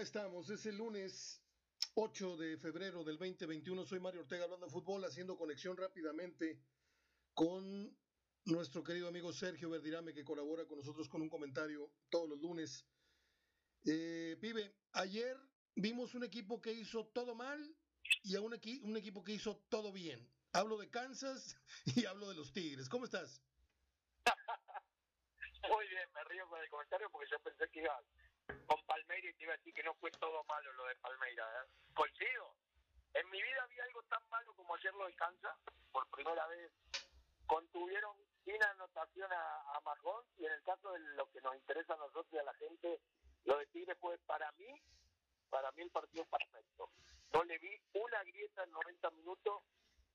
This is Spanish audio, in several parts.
estamos. Es el lunes 8 de febrero del 2021. Soy Mario Ortega hablando de fútbol, haciendo conexión rápidamente con nuestro querido amigo Sergio Verdirame, que colabora con nosotros con un comentario todos los lunes. Eh, pibe, ayer vimos un equipo que hizo todo mal y a un, un equipo que hizo todo bien. Hablo de Kansas y hablo de los Tigres. ¿Cómo estás? Muy bien, me río con el comentario porque yo pensé que iba con Palmeiras y te iba a decir que no fue todo malo lo de Palmeiras. ¿eh? Coincido. En mi vida había algo tan malo como ayer lo Kansas. Por primera vez contuvieron sin anotación a, a y en el caso de lo que nos interesa a nosotros y a la gente, lo de Tigre fue para mí, para mí el partido perfecto. No le vi una grieta en 90 minutos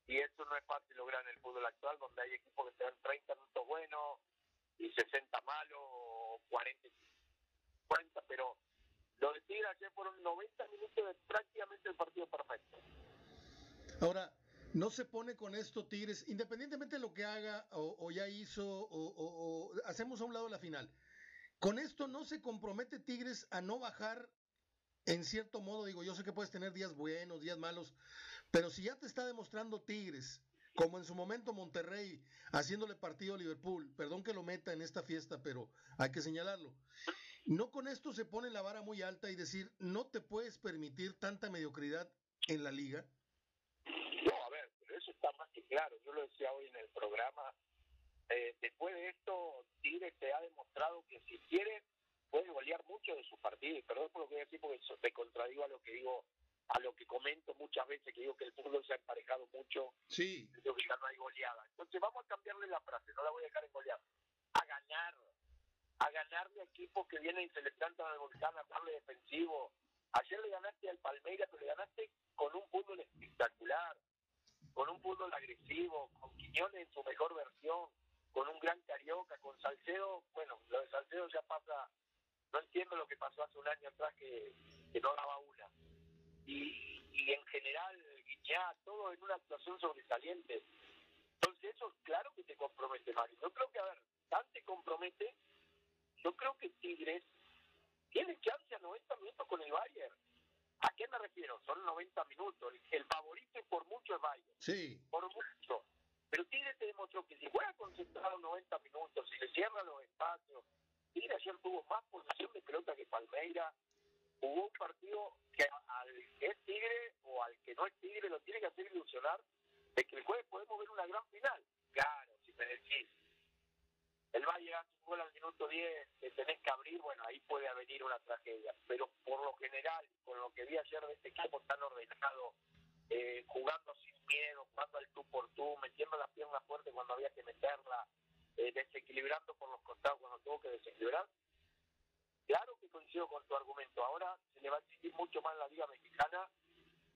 y eso no es fácil lograr en el fútbol actual donde hay equipos que se dan 30 minutos buenos y 60 malos o 40 40, pero lo de Tigre ayer fueron 90 minutos de prácticamente el partido perfecto. Ahora, no se pone con esto Tigres, independientemente de lo que haga o, ya hizo o, hacemos a un lado la final. Con esto no se compromete Tigres a no bajar en cierto modo, digo, yo sé que puedes tener días buenos, días malos, pero si ya te está demostrando Tigres, como en su momento Monterrey, haciéndole partido a Liverpool, perdón que lo meta en esta fiesta, pero hay que señalarlo, no con esto se pone la vara muy alta y decir, no te puedes permitir tanta mediocridad en la liga. No, a ver, pero eso está más que claro. Yo lo decía hoy en el programa. Eh, después de esto, Tigre te ha demostrado que si quiere, puede golear mucho de su partido. Y perdón por lo que voy a decir, porque te contradigo a lo que digo, a lo que comento muchas veces, que digo que el fútbol se ha emparejado mucho. Sí. Digo que ya no hay goleada. Entonces vamos a cambiarle la frase, no la voy a dejar en goleada. A ganar a ganarle a equipos que vienen y se le plantan al volcán a darle defensivo. Ayer le ganaste al Palmeiras, pero le ganaste con un fútbol espectacular, con un fútbol agresivo, con Quiñones en su mejor versión, con un gran Carioca, con Salcedo, bueno, lo de Salcedo ya pasa, no entiendo lo que pasó hace un año atrás que, no daba una. Y, y en general, Guiñá, todo en una actuación sobresaliente. Entonces eso claro que te compromete, Mario. Yo creo que, a ver, tanto te compromete yo creo que Tigres tiene chance a 90 minutos con el Bayern. ¿A qué me refiero? Son 90 minutos. El favorito por mucho es Bayern. Sí. Por mucho. Pero Tigres te demostró que si juega concentrado 90 minutos, si le cierra los espacios, Tigres ayer tuvo más posición de pelota que Palmeira. Hubo un partido que al que es Tigre o al que no es Tigre lo tiene que hacer ilusionar de que el jueves podemos ver una gran final. Claro, si me decís, el Valle hace un al minuto 10, que tenés que abrir, bueno, ahí puede venir una tragedia. Pero por lo general, con lo que vi ayer de este equipo tan ordenado, eh, jugando sin miedo, jugando al tú por tú, metiendo la pierna fuerte cuando había que meterla, eh, desequilibrando por los costados cuando tuvo que desequilibrar. Claro que coincido con tu argumento. Ahora se le va a exigir mucho más la Liga Mexicana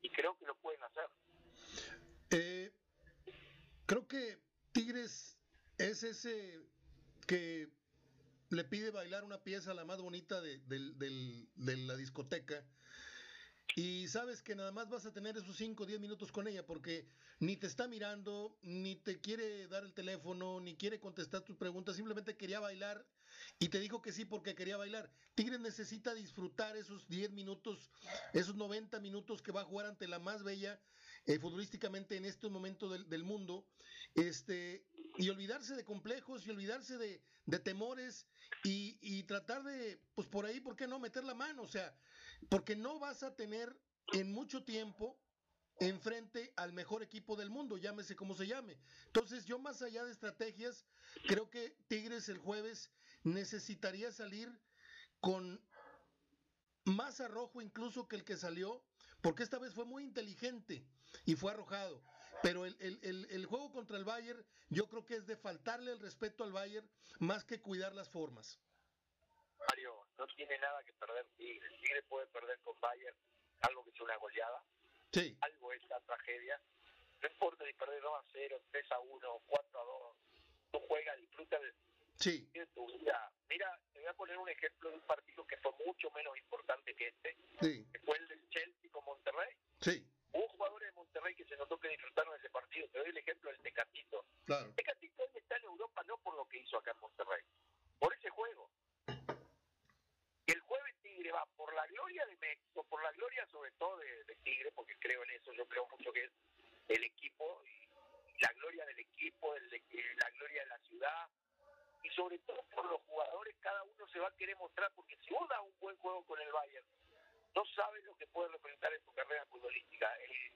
y creo que lo pueden hacer. Eh, creo que Tigres es ese que le pide bailar una pieza la más bonita de, la discoteca y sabes que nada más vas a tener esos 5 o 10 minutos con ella porque ni te está mirando, ni te quiere dar el teléfono, ni quiere contestar tus preguntas, simplemente quería bailar y te dijo que sí porque quería bailar. Tigres necesita disfrutar esos 10 minutos, esos 90 minutos que va a jugar ante la más bella eh, futbolísticamente en este momento del, del mundo. Este, y olvidarse de complejos y olvidarse de, temores y, tratar de, pues por ahí, ¿por qué no meter la mano? O sea, porque no vas a tener en mucho tiempo enfrente al mejor equipo del mundo, llámese como se llame. Entonces yo más allá de estrategias, creo que Tigres el jueves necesitaría salir con más arrojo incluso que el que salió, porque esta vez fue muy inteligente y fue arrojado. Pero el, el, el, juego contra el Bayern, yo creo que es de faltarle el respeto al Bayern más que cuidar las formas. Mario, no tiene nada que perder Tigre. Tigre puede perder con Bayern, algo que es una goleada. Sí. Algo es la tragedia. No importa si perder 2 a 0, 3 a 1, 4 a 2. Tú juegas, disfruta de, sí. tu vida Mira, te voy a poner un ejemplo de un partido que fue mucho menos importante que este, que fue el del Chelsea con Monterrey. Sí. Hubo jugadores de Monterrey que se notó que disfrutaron de ese partido. Te doy el ejemplo del Tecatito. Claro. Tecatito hoy está en Europa no por lo que hizo acá en Monterrey, por ese juego. El jueves Tigre va por la gloria de México, por la gloria sobre todo de, de Tigre, porque creo en eso, yo creo mucho que es el equipo, y la gloria del equipo, el, la gloria de la ciudad, y sobre todo por los jugadores, cada uno se va a querer mostrar, porque si vos das un buen juego con el Bayern, no sabes lo que puede representar en tu carrera futbolística. Eh,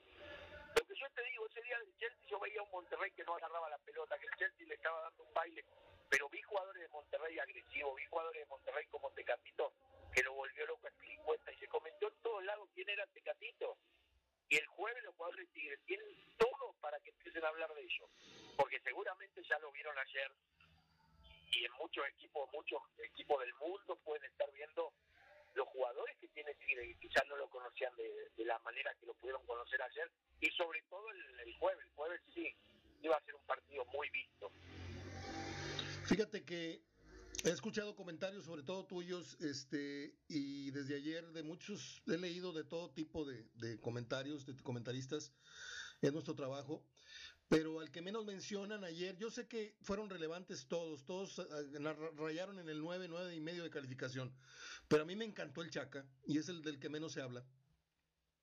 lo que yo te digo, ese día del Chelsea yo veía un Monterrey que no agarraba la pelota, que el Chelsea le estaba dando un baile, pero vi jugadores de Monterrey agresivos, vi jugadores de Monterrey como Tecatito, que lo volvió loco a Spilicueta, y se comentó en todos lados quién era Tecatito. Y el jueves los jugadores de Tigre tienen todo para que empiecen a hablar de ello, porque seguramente ya lo vieron ayer, y en muchos equipos, muchos equipos del mundo pueden estar viendo los jugadores que tiene Tigre, quizás no lo conocían de, de, la manera que lo pudieron conocer ayer, y sobre todo el, el, jueves, el jueves sí, iba a ser un partido muy visto. Fíjate que he escuchado comentarios, sobre todo tuyos, este, y desde ayer de muchos, he leído de todo tipo de, de comentarios, de comentaristas en nuestro trabajo, pero al que menos mencionan ayer, yo sé que fueron relevantes todos, todos rayaron en el 9, 9 y medio de calificación, pero a mí me encantó el Chaca y es el del que menos se habla.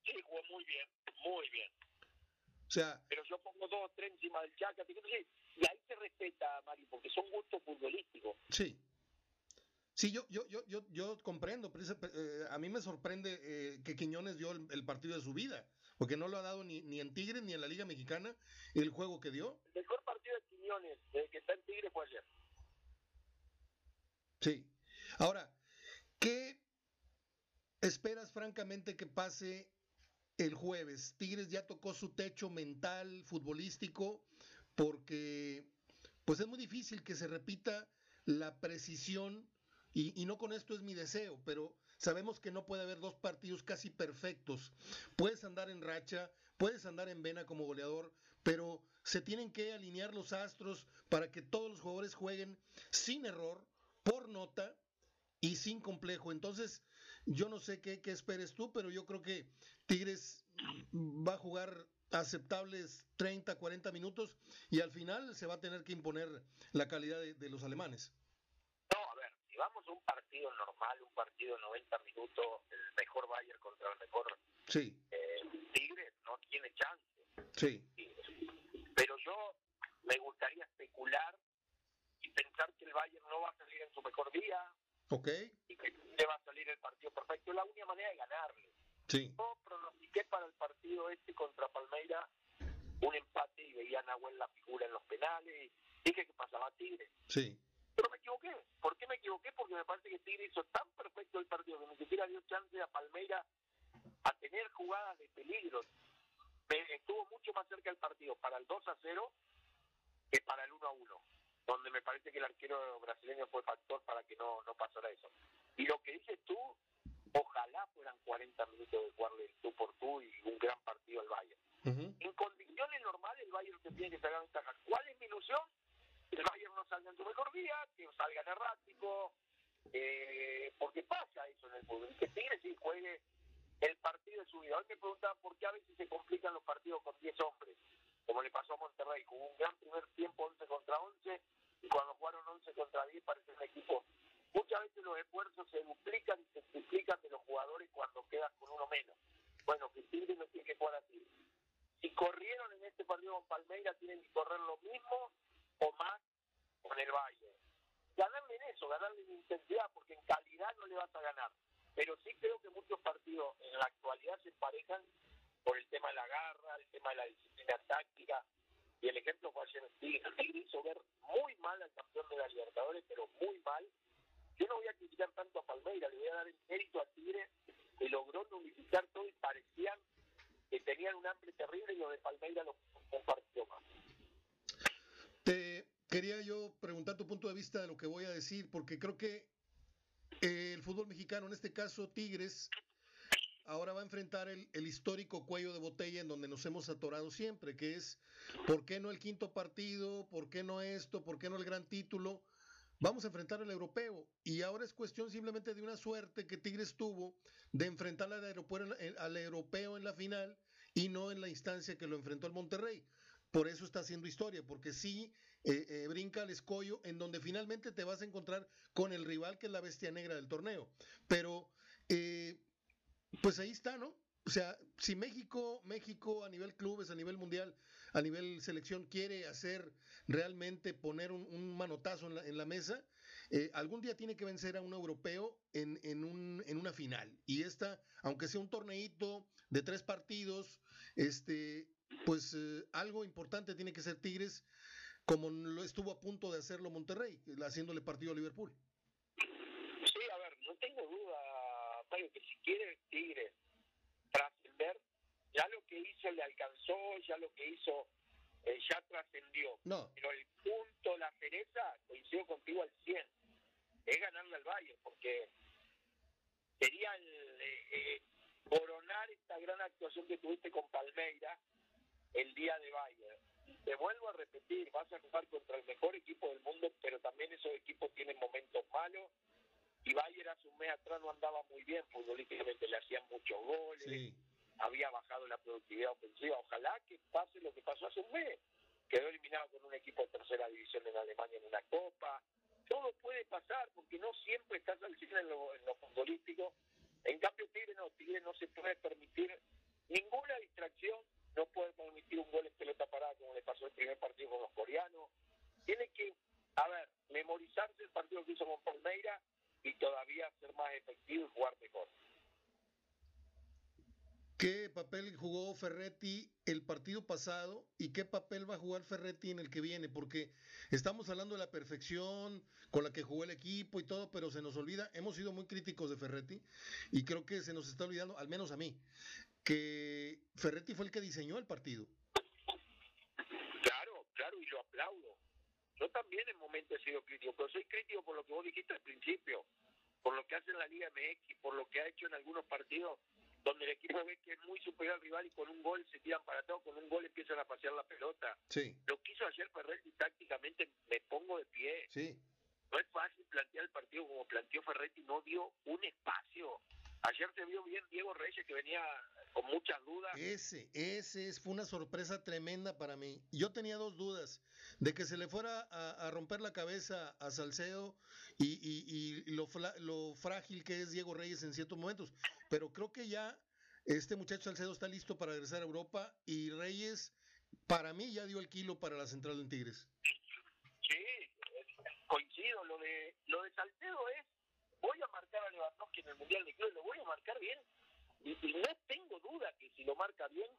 Sí, jugó muy bien, muy bien. O sea, pero yo pongo dos o tres encima del Chaca, y ahí se respeta, Mari, porque son gustos futbolísticos. Sí. Sí, yo, yo, yo, yo, yo comprendo, pero eh, a mí me sorprende eh, que Quiñones dio el, el partido de su vida porque no lo ha dado ni, ni en Tigre ni en la Liga Mexicana el juego que dio. El mejor partido de Quiñones desde que está en Tigre fue ayer. Sí. Ahora, ¿qué esperas francamente que pase el jueves? Tigres ya tocó su techo mental, futbolístico, porque pues es muy difícil que se repita la precisión, y, y no con esto es mi deseo, pero Sabemos que no puede haber dos partidos casi perfectos. Puedes andar en racha, puedes andar en vena como goleador, pero se tienen que alinear los astros para que todos los jugadores jueguen sin error, por nota y sin complejo. Entonces, yo no sé qué, qué esperes tú, pero yo creo que Tigres va a jugar aceptables 30, 40 minutos y al final se va a tener que imponer la calidad de, de los alemanes vamos a un partido normal, un partido de 90 minutos, el mejor Bayern contra el mejor sí. eh, Tigre, no tiene chance. Sí. Pero yo me gustaría especular y pensar que el Bayern no va a salir en su mejor día. Ok. Y que le va a salir el partido perfecto. Es la única manera de ganarle. Sí. Yo pronostiqué para el partido este contra Palmeira un empate y veía a Nahuel la figura en los penales. Dije que pasaba Tigre. Sí. Pero me equivoqué. ¿Por qué me equivoqué? Porque me parece que Tigre hizo tan perfecto el partido que ni siquiera dio chance a Palmeira a tener jugadas de peligro. Estuvo mucho más cerca el partido para el 2 a 0 que para el 1 a 1, donde me parece que el arquero brasileño fue factor para que no, no pasara eso. Y lo que dices tú, ojalá fueran 40 minutos de jugarle el tú por tú y un gran partido al Bayern. Uh -huh. En condiciones normales el Bayern se tiene que sacar ventaja. ¿Cuál es mi ilusión? el Bayern no salga en su mejor día, que salga en errático, eh, porque pasa eso en el fútbol. Que Tigre sí juegue el partido de su vida. Hoy me preguntaban por qué a veces se complican los partidos con 10 hombres, como le pasó a Monterrey, con un gran primer tiempo 11 contra 11, y cuando jugaron 11 contra 10 parece un equipo. Muchas veces los esfuerzos se duplican y se triplican de los jugadores cuando quedas con uno menos. Bueno, que Tigre no tiene que jugar así. Si corrieron en este partido con Palmeiras, tienen que correr lo mismo o más con el Valle. Ganarle en eso, ganarle en intensidad, porque en calidad no le vas a ganar. Pero sí creo que muchos partidos en la actualidad se emparejan por el tema de la garra, el tema de la disciplina táctica. Y el ejemplo fue ayer en Tigre. Tigre hizo ver muy mal al campeón de la Libertadores, pero muy mal. Yo no voy a criticar tanto a Palmeira, le voy a dar el mérito a Tigre, que logró nulificar todo y parecían que tenían un hambre terrible y lo de Palmeira lo compartió más. Te quería yo preguntar tu punto de vista de lo que voy a decir, porque creo que eh, el fútbol mexicano, en este caso Tigres, ahora va a enfrentar el, histórico cuello de botella en donde nos hemos atorado siempre, que es ¿por qué no el quinto partido? ¿Por qué no esto? ¿Por qué no el gran título? Vamos a enfrentar al europeo y ahora es cuestión simplemente de una suerte que Tigres tuvo de enfrentar al, al europeo en la final y no en la instancia que lo enfrentó el Monterrey. Por eso está haciendo historia, porque sí eh, eh, brinca al escollo en donde finalmente te vas a encontrar con el rival que es la bestia negra del torneo. Pero eh, pues ahí está, ¿no? O sea, si México, México a nivel clubes, a nivel mundial, a nivel selección quiere hacer realmente poner un, manotazo en la, en la mesa, algún día tiene que vencer a un europeo en, en, un, en una final. Y esta, aunque sea un torneito de tres partidos, este, pues eh, algo importante tiene que ser Tigres, como lo estuvo a punto de hacerlo Monterrey, haciéndole partido a Liverpool. Sí, a ver, no tengo duda, Mario, que si quiere Tigres trascender, ya lo que hizo le alcanzó, ya lo que hizo eh, ya trascendió. No. Pero el punto, la cereza, coincido contigo al 100, es ganarle al Bayern, porque sería el, eh, coronar esta gran actuación que tuviste con Palmeira el día de Bayern. Te vuelvo a repetir, vas a jugar contra el mejor equipo del mundo, pero también esos equipos tienen momentos malos. Y Bayern hace un mes atrás no andaba muy bien futbolísticamente, le hacían muchos goles, había bajado la productividad ofensiva. Ojalá que pase lo que pasó hace un mes. Quedó eliminado con un equipo de tercera división en Alemania en una copa. Todo puede pasar porque no siempre estás al cine en lo, en lo futbolístico. En cambio, Tigre no, Tigre no se puede permitir ninguna distracción no puede permitir un gol en pelota parada como le pasó el primer partido con los coreanos. Tiene que, a ver, memorizarse el partido que hizo con Palmeira y todavía ser más efectivo y jugar mejor. ¿Qué papel jugó Ferretti el partido pasado y qué papel va a jugar Ferretti en el que viene? Porque estamos hablando de la perfección con la que jugó el equipo y todo, pero se nos olvida, hemos sido muy críticos de Ferretti y creo que se nos está olvidando, al menos a mí, que Ferretti fue el que diseñó el partido. Claro, claro, y lo aplaudo. Yo también en momentos he sido crítico, pero soy crítico por lo que vos dijiste al principio, por lo que hace en la Liga MX, por lo que ha hecho en algunos partidos donde el equipo ve que es muy superior al rival y con un gol se tiran para todo, con un gol empiezan a pasear la pelota. Sí. Lo que hizo ayer Ferretti tácticamente me pongo de pie. Sí. No es fácil plantear el partido como planteó Ferretti, no dio un espacio. Ayer se vio bien Diego Reyes que venía con muchas dudas. Ese, ese fue una sorpresa tremenda para mí. Yo tenía dos dudas, de que se le fuera a, romper la cabeza a Salcedo y, y, lo, lo, frágil que es Diego Reyes en ciertos momentos, pero creo que ya este muchacho Salcedo está listo para regresar a Europa y Reyes, para mí, ya dio el kilo para la central de Tigres. Sí, coincido, lo de, lo de Salcedo es, voy a marcar a Lewandowski en el Mundial de Clubes, lo voy a marcar bien y, no tengo duda que si lo marca bien,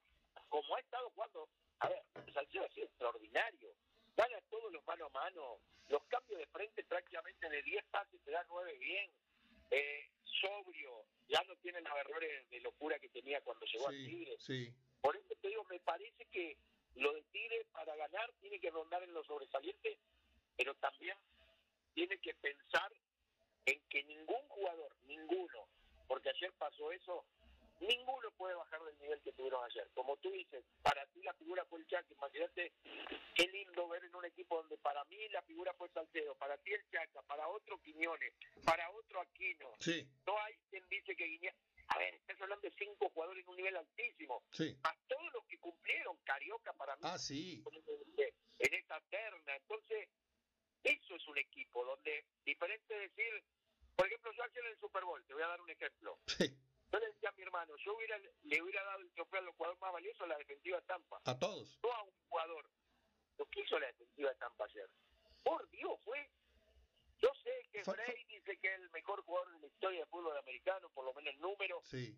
como ha estado jugando, a ver, Salcedo ha sido extraordinario. Gana todos los mano a mano. Los cambios de frente prácticamente de 10 pases te da 9 bien. Eh, sobrio. Ya no tiene los errores de locura que tenía cuando llegó a Tigre. Sí. Por eso te digo, me parece que lo de Tigre para ganar tiene que rondar en los sobresalientes, pero también tiene que pensar en que ningún jugador, ninguno, porque ayer pasó eso, ninguno puede bajar del nivel que tuvieron ayer. Como tú dices, para ti la figura fue el Chaca, imagínate qué lindo ver en un equipo donde para mí la figura fue Salcedo, para ti el Chaca, para otro Quiñones, para otro Aquino. Sí. No hay quien dice que Guiña... A ver, estás hablando de cinco jugadores en un nivel altísimo. Sí. A todos los que cumplieron, Carioca para mí. Ah, sí. En esa terna. Entonces, eso es un equipo donde, diferente de decir, por ejemplo, yo ayer en el Super Bowl, te voy a dar un ejemplo. Sí yo le decía a mi hermano, yo hubiera, le hubiera dado el trofeo a los jugadores más valiosos a la defensiva de Tampa. A todos. No a un jugador. Lo que hizo la defensiva de Tampa ayer. Por Dios, fue. Yo sé que Frey dice que es el mejor jugador de la historia del fútbol americano, por lo menos el número. Sí.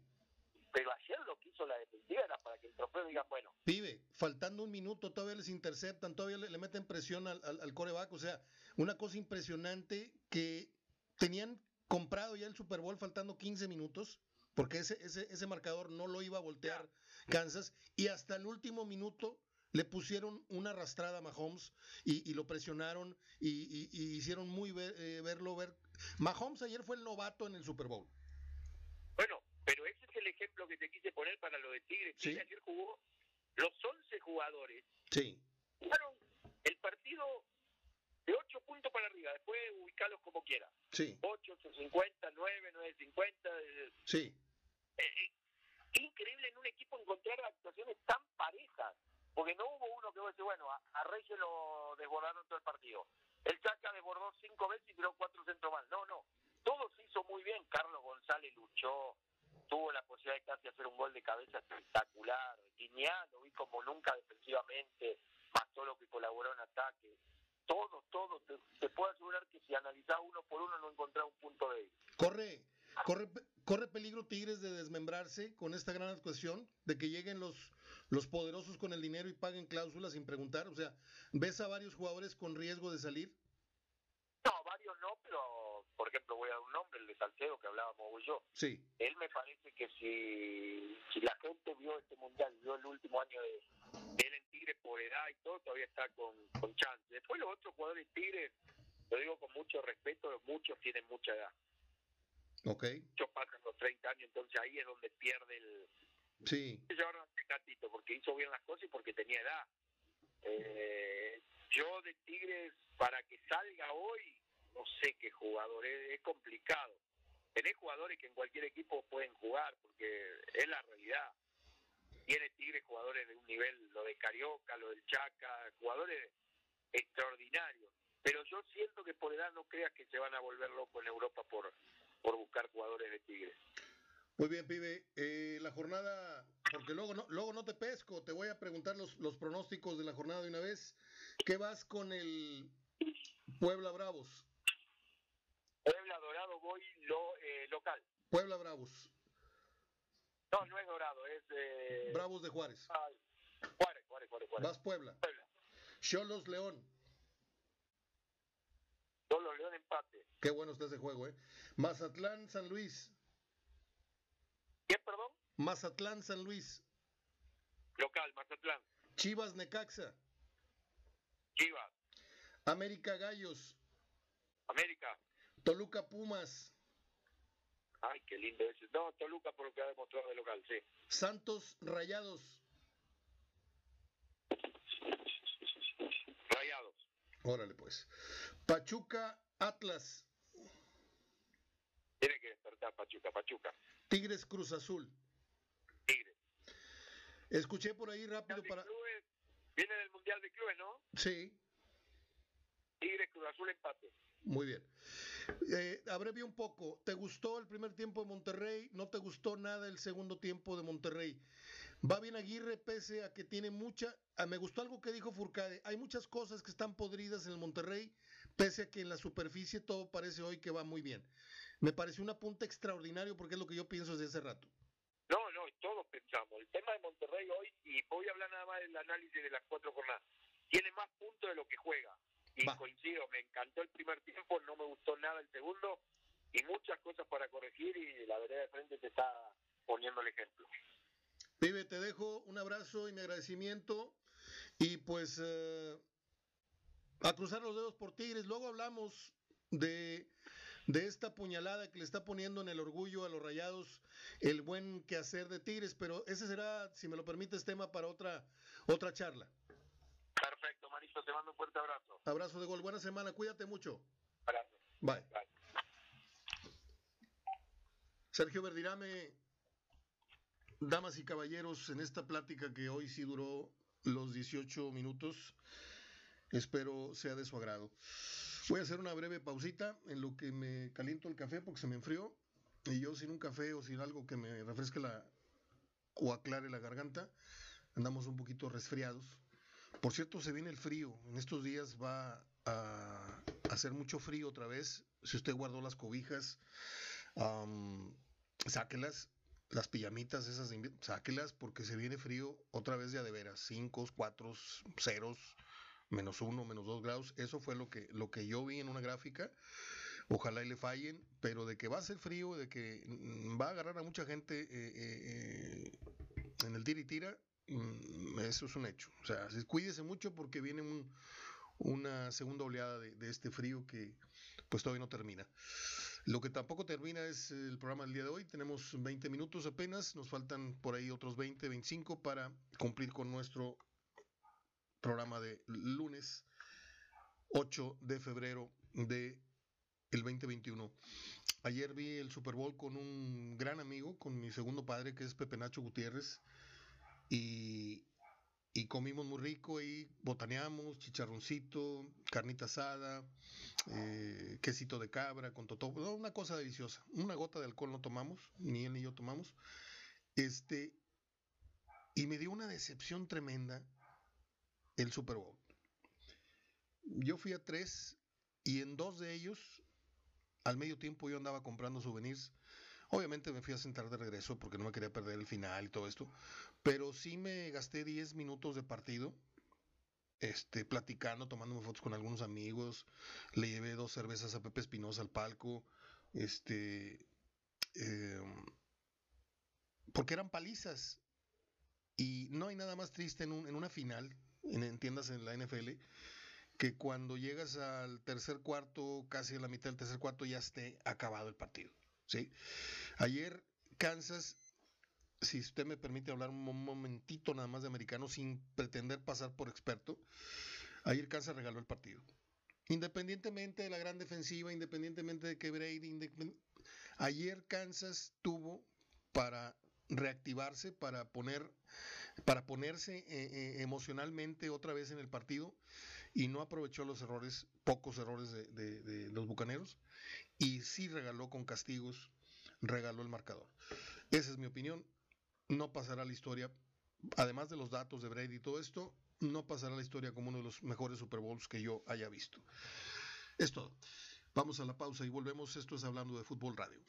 Pero ayer lo que hizo la defensiva era para que el trofeo diga, bueno. Pibe, faltando un minuto, todavía les interceptan, todavía le, meten presión al, al, al coreback. O sea, una cosa impresionante que tenían comprado ya el Super Bowl faltando 15 minutos porque ese, ese, ese marcador no lo iba a voltear Kansas y hasta el último minuto le pusieron una arrastrada a Mahomes y, y lo presionaron y, y, hicieron muy eh, verlo ver. Mahomes ayer fue el novato en el Super Bowl. Bueno, pero ese es el ejemplo que te quise poner para lo de Tigre. ¿Sí? Ayer jugó los 11 jugadores. Sí. Jugaron el partido de 8 puntos para arriba, después ubicarlos como quiera. Sí. 8, 850, 9, 950. Sí. Eh, eh, increíble en un equipo encontrar actuaciones tan parejas, porque no hubo uno que vos decís, bueno, a, a Reyes lo desbordaron todo el partido. El Chaca desbordó cinco veces y tiró cuatro centros más. No, no. Todo se hizo muy bien. Carlos González luchó. un gol de cabeza espectacular. Guiñá lo vi como nunca defensivamente, más todo que colaboró en ataque. Todo, todo. Te, puedo asegurar que si analizás uno por uno no encontrás un punto de Corre, corre, corre peligro Tigres de desmembrarse con esta gran actuación, de que lleguen los, los poderosos con el dinero y paguen cláusulas sin preguntar. O sea, ¿ves a varios jugadores con riesgo de salir? No, varios no, pero por ejemplo voy a dar un nombre, el de Salcedo que hablábamos hoy yo. Sí. Él me parece que si, si la gente vio este mundial, vio el último año de, él en Tigre por edad y todo, todavía está con, con chance. Después los otros jugadores Tigres, lo digo con mucho respeto, muchos tienen mucha edad. Ok. Muchos pasan los 30 años, entonces ahí es donde pierde el... Sí. Porque hizo bien las cosas y porque tenía edad. Eh, yo de Tigres, para que salga hoy, no sé qué jugador, es, complicado. Tenés jugadores que en cualquier equipo pueden jugar, porque es la realidad. Tiene Tigres jugadores de un nivel, lo de Carioca, lo del Chaca, jugadores extraordinarios. Pero yo siento que por edad no creas que se van a volver locos en Europa por, por buscar jugadores de Tigres. Muy bien, pibe. Eh, la jornada, porque luego no, luego no te pesco, te voy a preguntar los, los pronósticos de la jornada de una vez. ¿Qué vas con el Puebla Bravos? Voy lo, eh, local. Puebla Bravos. No, no es Dorado, es... Eh... Bravos de Juárez. Juárez, Juárez, Juárez, Juárez. Vas Puebla. Puebla. Cholos León. Cholos León empate. Qué bueno está ese juego, ¿eh? Mazatlán San Luis. ¿Qué, perdón? Mazatlán San Luis. Local, Mazatlán. Chivas Necaxa. Chivas. América Gallos. América. Toluca Pumas. Ay, qué lindo ese. No, Toluca por lo que ha demostrado de local, sí. Santos Rayados. Rayados. Órale, pues. Pachuca Atlas. Tiene que despertar Pachuca, Pachuca. Tigres Cruz Azul. Tigres. Escuché por ahí rápido para. Clubes, viene del Mundial de Clubes, ¿no? Sí. Tigres Cruz Azul empate. Muy bien. Eh, un poco. ¿Te gustó el primer tiempo de Monterrey? ¿No te gustó nada el segundo tiempo de Monterrey? Va bien Aguirre pese a que tiene mucha... Ah, me gustó algo que dijo Furcade. Hay muchas cosas que están podridas en el Monterrey, pese a que en la superficie todo parece hoy que va muy bien. Me pareció una punta extraordinario porque es lo que yo pienso desde hace rato. No, no, todos pensamos. El tema de Monterrey hoy, y voy a hablar nada más del análisis de las cuatro jornadas, tiene más puntos de lo que juega. Y coincido, me encantó el primer tiempo, no me gustó nada el segundo, y muchas cosas para corregir, y la verdad de frente te está poniendo el ejemplo. Pibe, te dejo un abrazo y mi agradecimiento. Y pues eh, a cruzar los dedos por Tigres. Luego hablamos de, de esta puñalada que le está poniendo en el orgullo a los rayados el buen quehacer de Tigres, pero ese será, si me lo permites, tema para otra, otra charla. Te mando un fuerte abrazo. Abrazo de gol, buena semana, cuídate mucho. Abrazo. Bye. Sergio Verdirame, damas y caballeros, en esta plática que hoy sí duró los 18 minutos, espero sea de su agrado. Voy a hacer una breve pausita en lo que me caliento el café porque se me enfrió y yo sin un café o sin algo que me refresque la o aclare la garganta, andamos un poquito resfriados. Por cierto, se viene el frío. En estos días va a hacer mucho frío otra vez. Si usted guardó las cobijas, sáquelas. Las pijamitas esas, sáquelas porque se viene frío otra vez ya de veras. 5, 4, ceros, menos 1, menos 2 grados. Eso fue lo que, lo que yo vi en una gráfica. Ojalá y le fallen, pero de que va a ser frío, de que va a agarrar a mucha gente eh, eh, eh, en el tira tira, eso es un hecho. O sea, cuídese mucho porque viene una segunda oleada de, de este frío que pues todavía no termina. Lo que tampoco termina es el programa del día de hoy. Tenemos 20 minutos apenas, nos faltan por ahí otros 20, 25 para cumplir con nuestro programa de lunes 8 de febrero de el 2021. Ayer vi el Super Bowl con un gran amigo, con mi segundo padre, que es Pepe Nacho Gutiérrez, y, comimos muy rico y botaneamos, chicharroncito, carnita asada, eh, quesito de cabra con totó, una cosa deliciosa. Una gota de alcohol no tomamos, ni él ni yo tomamos. Este, y me dio una decepción tremenda el Super Bowl. Yo fui a tres y en dos de ellos, al medio tiempo yo andaba comprando souvenirs. Obviamente me fui a sentar de regreso porque no me quería perder el final y todo esto, pero sí me gasté 10 minutos de partido, este, platicando, tomándome fotos con algunos amigos, le llevé dos cervezas a Pepe Espinosa al palco, este, em, porque eran palizas. Y no hay nada más triste en, una final, en, tiendas en la NFL, que cuando llegas al tercer cuarto, casi a la mitad del tercer cuarto, ya esté acabado el partido. ¿Sí? Ayer Kansas, si usted me permite hablar un momentito nada más de americano sin pretender pasar por experto, ayer Kansas regaló el partido. Independientemente de la gran defensiva, independientemente de que Brady, ayer Kansas tuvo para reactivarse, para poner, para ponerse eh, eh, emocionalmente otra vez en el partido y no aprovechó los errores, pocos errores de, los bucaneros y sí regaló con castigos, regaló el marcador. Esa es mi opinión. No pasará la historia, además de los datos de Brady y todo esto, no pasará la historia como uno de los mejores Super Bowls que yo haya visto. Es todo. Vamos a la pausa y volvemos. Esto es hablando de Fútbol Radio.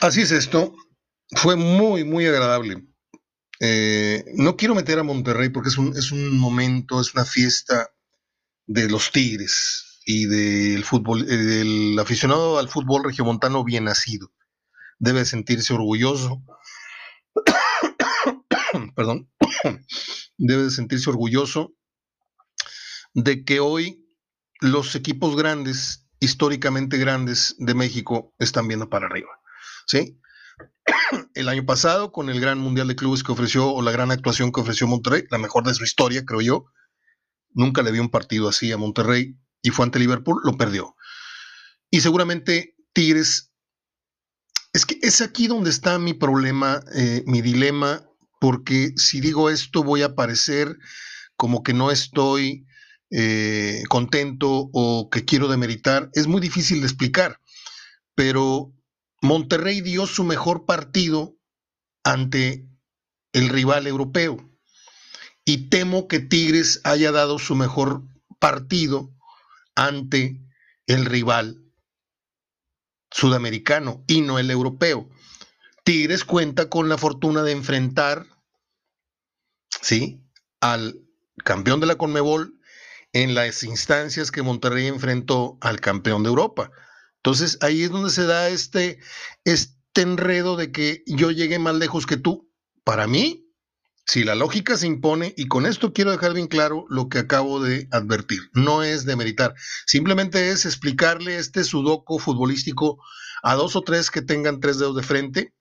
Así es esto. Fue muy, muy agradable. Eh, no quiero meter a Monterrey porque es un, es un momento, es una fiesta de los Tigres y del fútbol, eh, del aficionado al fútbol regiomontano bien nacido. Debe sentirse orgulloso perdón, debe de sentirse orgulloso de que hoy los equipos grandes, históricamente grandes de México, están viendo para arriba. ¿Sí? El año pasado, con el gran Mundial de Clubes que ofreció, o la gran actuación que ofreció Monterrey, la mejor de su historia, creo yo, nunca le vi un partido así a Monterrey y fue ante Liverpool, lo perdió. Y seguramente Tigres, es que es aquí donde está mi problema, eh, mi dilema porque si digo esto voy a parecer como que no estoy eh, contento o que quiero demeritar. Es muy difícil de explicar, pero Monterrey dio su mejor partido ante el rival europeo y temo que Tigres haya dado su mejor partido ante el rival sudamericano y no el europeo. Tigres cuenta con la fortuna de enfrentar, ¿sí? Al campeón de la Conmebol en las instancias que Monterrey enfrentó al campeón de Europa. Entonces ahí es donde se da este, este enredo de que yo llegué más lejos que tú. Para mí, si la lógica se impone, y con esto quiero dejar bien claro lo que acabo de advertir, no es de meritar, simplemente es explicarle este sudoku futbolístico a dos o tres que tengan tres dedos de frente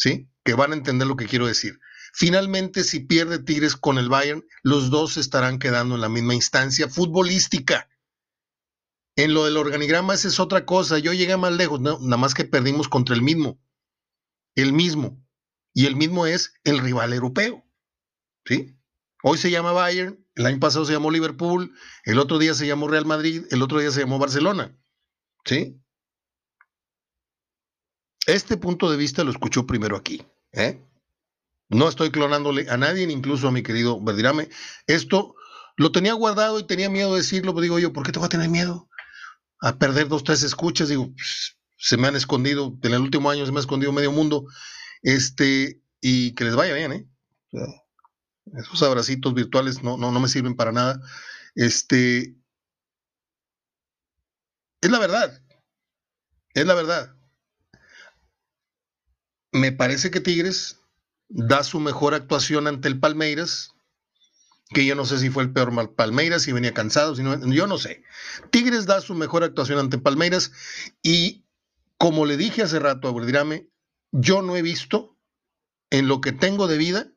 ¿sí? Que van a entender lo que quiero decir. Finalmente, si pierde Tigres con el Bayern, los dos estarán quedando en la misma instancia futbolística. En lo del organigrama, esa es otra cosa. Yo llegué más lejos, nada más que perdimos contra el mismo. El mismo. Y el mismo es el rival europeo. ¿Sí? Hoy se llama Bayern, el año pasado se llamó Liverpool, el otro día se llamó Real Madrid, el otro día se llamó Barcelona. ¿Sí? Este punto de vista lo escuchó primero aquí. ¿eh? No estoy clonándole a nadie, incluso a mi querido Verdirame. Esto lo tenía guardado y tenía miedo de decirlo, pero digo yo, ¿por qué te voy a tener miedo? A perder dos, tres escuchas. Digo, pues, se me han escondido, en el último año se me ha escondido medio mundo. Este, y que les vaya bien, ¿eh? Esos abracitos virtuales no, no, no me sirven para nada. Este, es la verdad. Es la verdad me parece que Tigres da su mejor actuación ante el Palmeiras, que yo no sé si fue el peor Palmeiras, si venía cansado, si no, yo no sé. Tigres da su mejor actuación ante Palmeiras y como le dije hace rato a Verdirame, yo no he visto en lo que tengo de vida,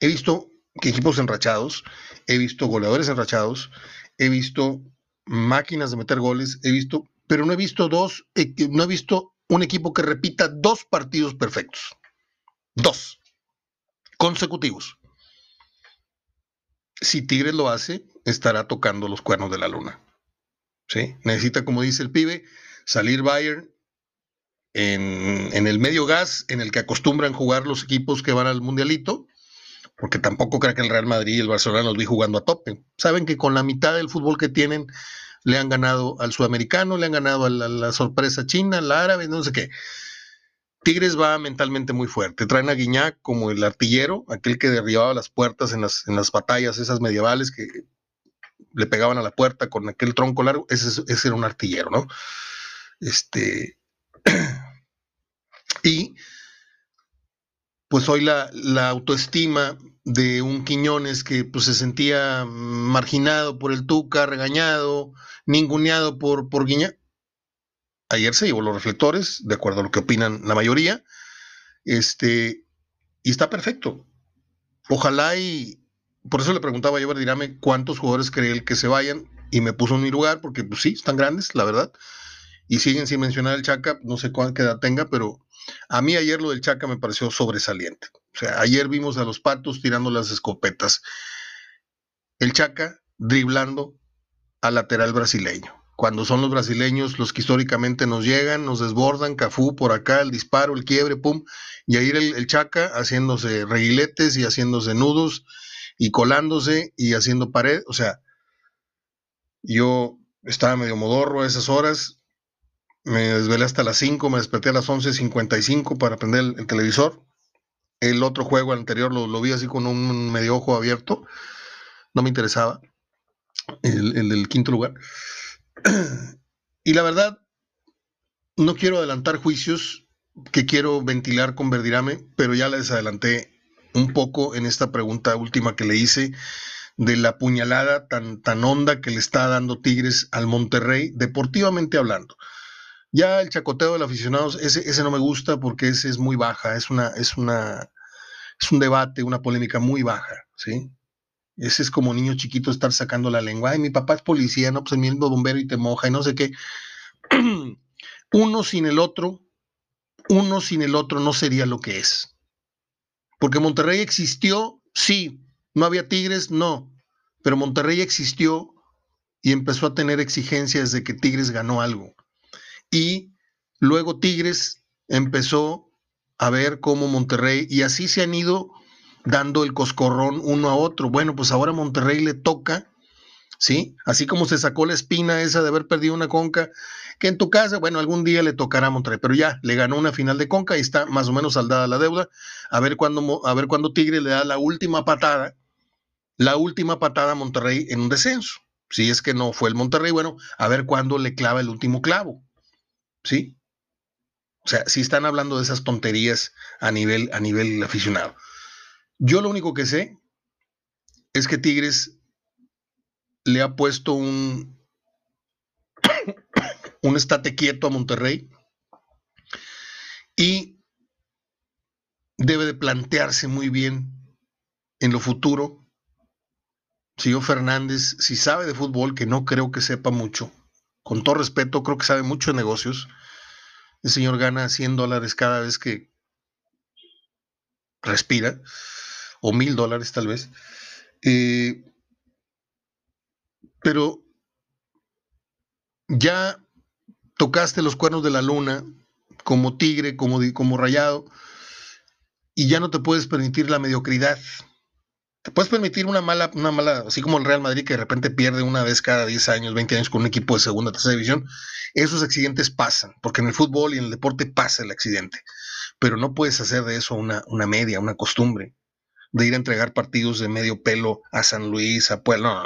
he visto equipos enrachados, he visto goleadores enrachados, he visto máquinas de meter goles, he visto, pero no he visto dos, no he visto un equipo que repita dos partidos perfectos. Dos. Consecutivos. Si Tigres lo hace, estará tocando los cuernos de la luna. ¿Sí? Necesita, como dice el pibe, salir Bayern en, el medio gas en el que acostumbran jugar los equipos que van al mundialito, porque tampoco creo que el Real Madrid y el Barcelona los vi jugando a tope. Saben que con la mitad del fútbol que tienen le han ganado al sudamericano, le han ganado a la, sorpresa china, al árabe, no sé qué. Tigres va mentalmente muy fuerte. Traen a Guiñac como el artillero, aquel que derribaba las puertas en las, en las batallas esas medievales que le pegaban a la puerta con aquel tronco largo. Ese, ese era un artillero, ¿no? Este. y pues hoy la, la, autoestima de un Quiñones que pues, se sentía marginado por el Tuca, regañado, ninguneado por, por. Ayer se llevó los reflectores, de acuerdo a lo que opinan la mayoría. Este, y está perfecto. Ojalá y. Por eso le preguntaba yo a Verdirame cuántos jugadores cree él que se vayan. Y me puso en mi lugar, porque pues sí, están grandes, la verdad. Y siguen sin mencionar el Chaca, no sé cuánta edad tenga, pero a mí ayer lo del Chaca me pareció sobresaliente. O sea, ayer vimos a los patos tirando las escopetas. El Chaca driblando al lateral brasileño. Cuando son los brasileños los que históricamente nos llegan, nos desbordan, Cafú por acá, el disparo, el quiebre, pum, y ahí el, el Chaca haciéndose reguiletes y haciéndose nudos y colándose y haciendo pared. O sea, yo estaba medio modorro a esas horas, me desvelé hasta las 5, me desperté a las 11.55 para prender el, televisor. El otro juego anterior lo, lo vi así con un medio ojo abierto, no me interesaba el, del quinto lugar. Y la verdad, no quiero adelantar juicios que quiero ventilar con Verdirame, pero ya les adelanté un poco en esta pregunta última que le hice de la puñalada tan, tan honda que le está dando Tigres al Monterrey, deportivamente hablando. Ya el chacoteo del aficionado, ese, ese no me gusta porque ese es muy baja, es una, es una, es un debate, una polémica muy baja, ¿sí? Ese es como niño chiquito estar sacando la lengua. Ay, mi papá es policía, no, pues el bombero y te moja y no sé qué. uno sin el otro, uno sin el otro no sería lo que es. Porque Monterrey existió, sí. No había Tigres, no. Pero Monterrey existió y empezó a tener exigencias de que Tigres ganó algo. Y luego Tigres empezó a ver cómo Monterrey, y así se han ido dando el coscorrón uno a otro. Bueno, pues ahora Monterrey le toca, ¿sí? Así como se sacó la espina esa de haber perdido una conca, que en tu casa, bueno, algún día le tocará a Monterrey, pero ya le ganó una final de conca y está más o menos saldada la deuda. A ver cuándo, a ver cuándo Tigre le da la última patada, la última patada a Monterrey en un descenso. Si es que no fue el Monterrey, bueno, a ver cuándo le clava el último clavo, ¿sí? O sea, si están hablando de esas tonterías a nivel, a nivel aficionado. Yo lo único que sé es que Tigres le ha puesto un, un estate quieto a Monterrey y debe de plantearse muy bien en lo futuro. Señor Fernández, si sabe de fútbol, que no creo que sepa mucho, con todo respeto, creo que sabe mucho de negocios. El señor gana 100 dólares cada vez que respira o mil dólares tal vez. Eh, pero ya tocaste los cuernos de la luna como tigre, como, como rayado, y ya no te puedes permitir la mediocridad. Te puedes permitir una mala, una mala, así como el Real Madrid que de repente pierde una vez cada 10 años, 20 años con un equipo de segunda, tercera división. Esos accidentes pasan, porque en el fútbol y en el deporte pasa el accidente. Pero no puedes hacer de eso una, una media, una costumbre de ir a entregar partidos de medio pelo a San Luis, a Puebla. No,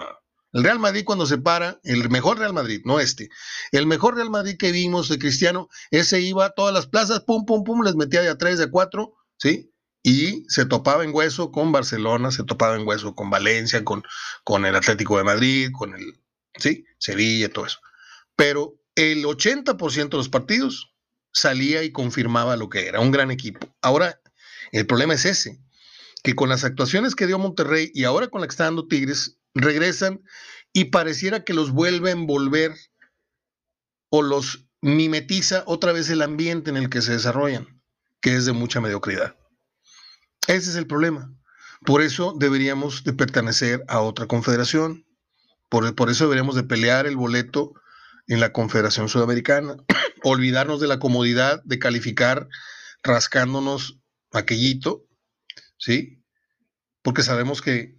El Real Madrid cuando se para, el mejor Real Madrid, no este, el mejor Real Madrid que vimos de Cristiano, ese iba a todas las plazas, pum, pum, pum, les metía de a tres, de a cuatro, ¿sí? Y se topaba en hueso con Barcelona, se topaba en hueso con Valencia, con, con el Atlético de Madrid, con el, ¿sí? Sevilla, todo eso. Pero el 80% de los partidos salía y confirmaba lo que era, un gran equipo. Ahora, el problema es ese, que con las actuaciones que dio Monterrey y ahora con la que está dando Tigres, regresan y pareciera que los vuelve a envolver o los mimetiza otra vez el ambiente en el que se desarrollan, que es de mucha mediocridad. Ese es el problema. Por eso deberíamos de pertenecer a otra confederación. Por, por eso deberíamos de pelear el boleto en la Confederación Sudamericana. Olvidarnos de la comodidad de calificar rascándonos aquellito, ¿sí? Porque sabemos que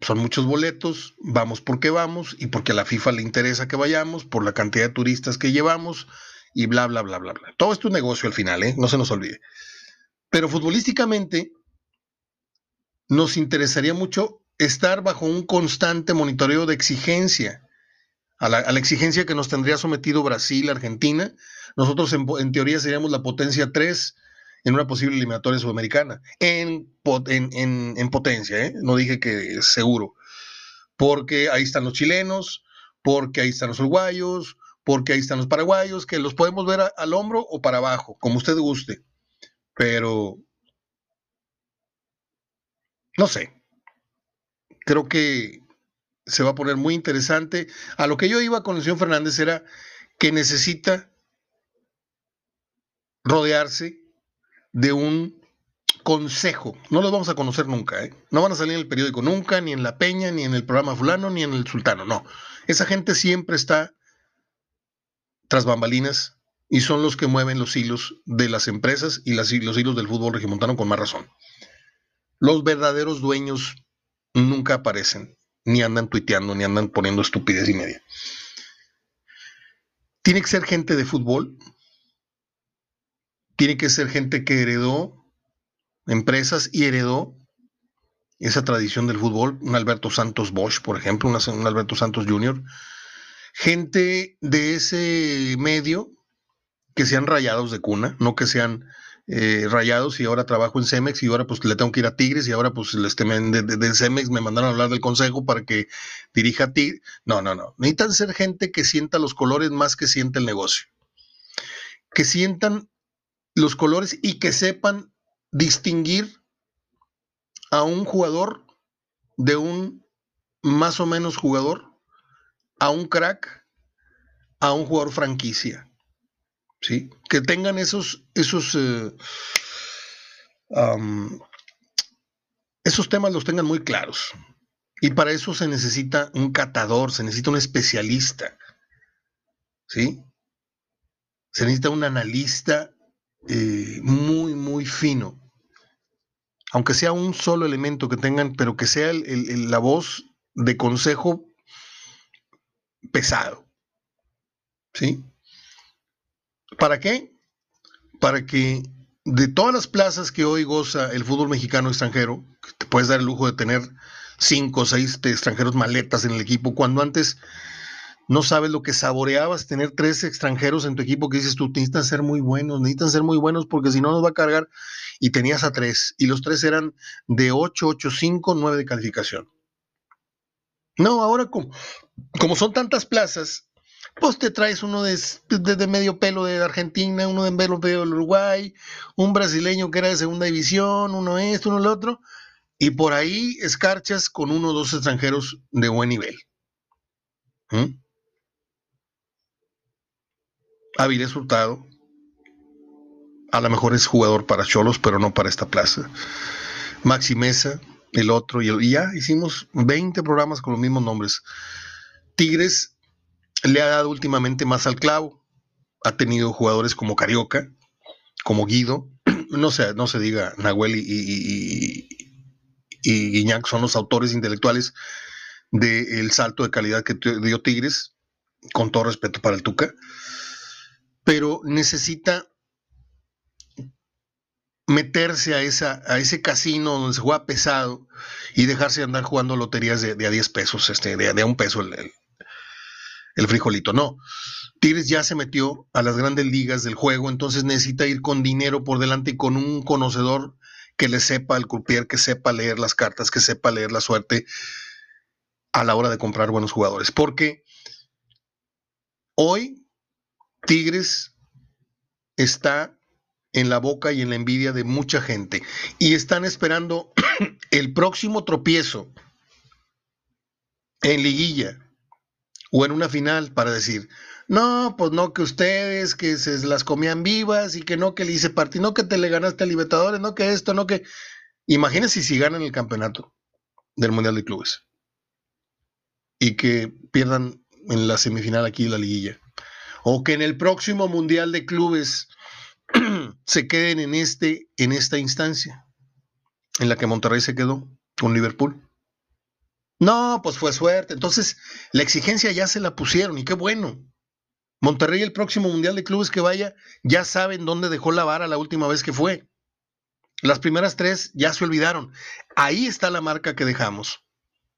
son muchos boletos, vamos porque vamos y porque a la FIFA le interesa que vayamos, por la cantidad de turistas que llevamos y bla, bla, bla, bla, bla. Todo esto es un negocio al final, ¿eh? No se nos olvide. Pero futbolísticamente nos interesaría mucho estar bajo un constante monitoreo de exigencia, a la, exigencia que nos tendría sometido Brasil, Argentina. Nosotros en, teoría seríamos la potencia 3 en una posible eliminatoria sudamericana, en, en, en potencia, ¿eh? no dije que seguro, porque ahí están los chilenos, porque ahí están los uruguayos, porque ahí están los paraguayos, que los podemos ver al hombro o para abajo, como usted guste, pero no sé, creo que se va a poner muy interesante. A lo que yo iba con el señor Fernández era que necesita rodearse de un consejo. No los vamos a conocer nunca, ¿eh? No van a salir en el periódico nunca, ni en La Peña, ni en el programa fulano, ni en el sultano, no. Esa gente siempre está tras bambalinas y son los que mueven los hilos de las empresas y los hilos del fútbol regimontano con más razón. Los verdaderos dueños nunca aparecen, ni andan tuiteando, ni andan poniendo estupidez y media. Tiene que ser gente de fútbol, tiene que ser gente que heredó empresas y heredó esa tradición del fútbol, un Alberto Santos Bosch, por ejemplo, un Alberto Santos Jr., gente de ese medio que sean rayados de cuna, no que sean eh, rayados y ahora trabajo en Cemex y ahora pues le tengo que ir a Tigres y ahora pues este, de, de, Cemex me mandaron a hablar del consejo para que dirija a Tigres. No, no, no. Necesitan ser gente que sienta los colores más que sienta el negocio. Que sientan los colores y que sepan distinguir a un jugador de un más o menos jugador, a un crack, a un jugador franquicia. ¿Sí? Que tengan esos, esos, eh, esos temas los tengan muy claros. Y para eso se necesita un catador, se necesita un especialista. ¿Sí? Se necesita un analista eh, muy, muy fino. Aunque sea un solo elemento que tengan, pero que sea la voz de consejo pesado. ¿Sí? ¿Para qué? Para que de todas las plazas que hoy goza el fútbol mexicano extranjero, te puedes dar el lujo de tener cinco o seis extranjeros maletas en el equipo, cuando antes no sabes lo que saboreabas tener tres extranjeros en tu equipo que dices tú, necesitan ser muy buenos, necesitan ser muy buenos porque si no nos va a cargar. Y tenías a tres, y los tres eran de 8, 8, 5, 9 de calificación. No, ahora como, como son tantas plazas, pues te traes uno de, medio pelo de Argentina, uno de medio pelo de Uruguay, un brasileño que era de segunda división, uno esto, uno el otro, y por ahí escarchas con uno o dos extranjeros de buen nivel. ¿Mm? Avilés Hurtado, a lo mejor es jugador para Cholos, pero no para esta plaza. Maxi Mesa, el otro, y, ya hicimos 20 programas con los mismos nombres. Tigres le ha dado últimamente más al clavo. Ha tenido jugadores como Carioca, como Guido, no se, no se diga Nahuel y, y, y Guiñac son los autores intelectuales del salto de calidad que dio Tigres, con todo respeto para el Tuca pero necesita meterse a, esa, a ese casino donde se juega pesado y dejarse de andar jugando loterías de, a 10 pesos, este, de, a un peso el, el, frijolito. No, Tigres ya se metió a las grandes ligas del juego, entonces necesita ir con dinero por delante y con un conocedor que le sepa al croupier, que sepa leer las cartas, que sepa leer la suerte a la hora de comprar buenos jugadores. Porque hoy Tigres está en la boca y en la envidia de mucha gente y están esperando el próximo tropiezo en liguilla o en una final para decir, no, pues no que ustedes que se las comían vivas y que no que le hice partido, no que te le ganaste a Libertadores, no que esto, no que... Imagínense si ganan el campeonato del Mundial de Clubes y que pierdan en la semifinal aquí la liguilla. O que en el próximo Mundial de Clubes se queden en, este, en esta instancia, en la que Monterrey se quedó con Liverpool. No, pues fue suerte. Entonces, la exigencia ya se la pusieron y qué bueno. Monterrey el próximo Mundial de Clubes que vaya, ya saben dónde dejó la vara la última vez que fue. Las primeras tres ya se olvidaron. Ahí está la marca que dejamos.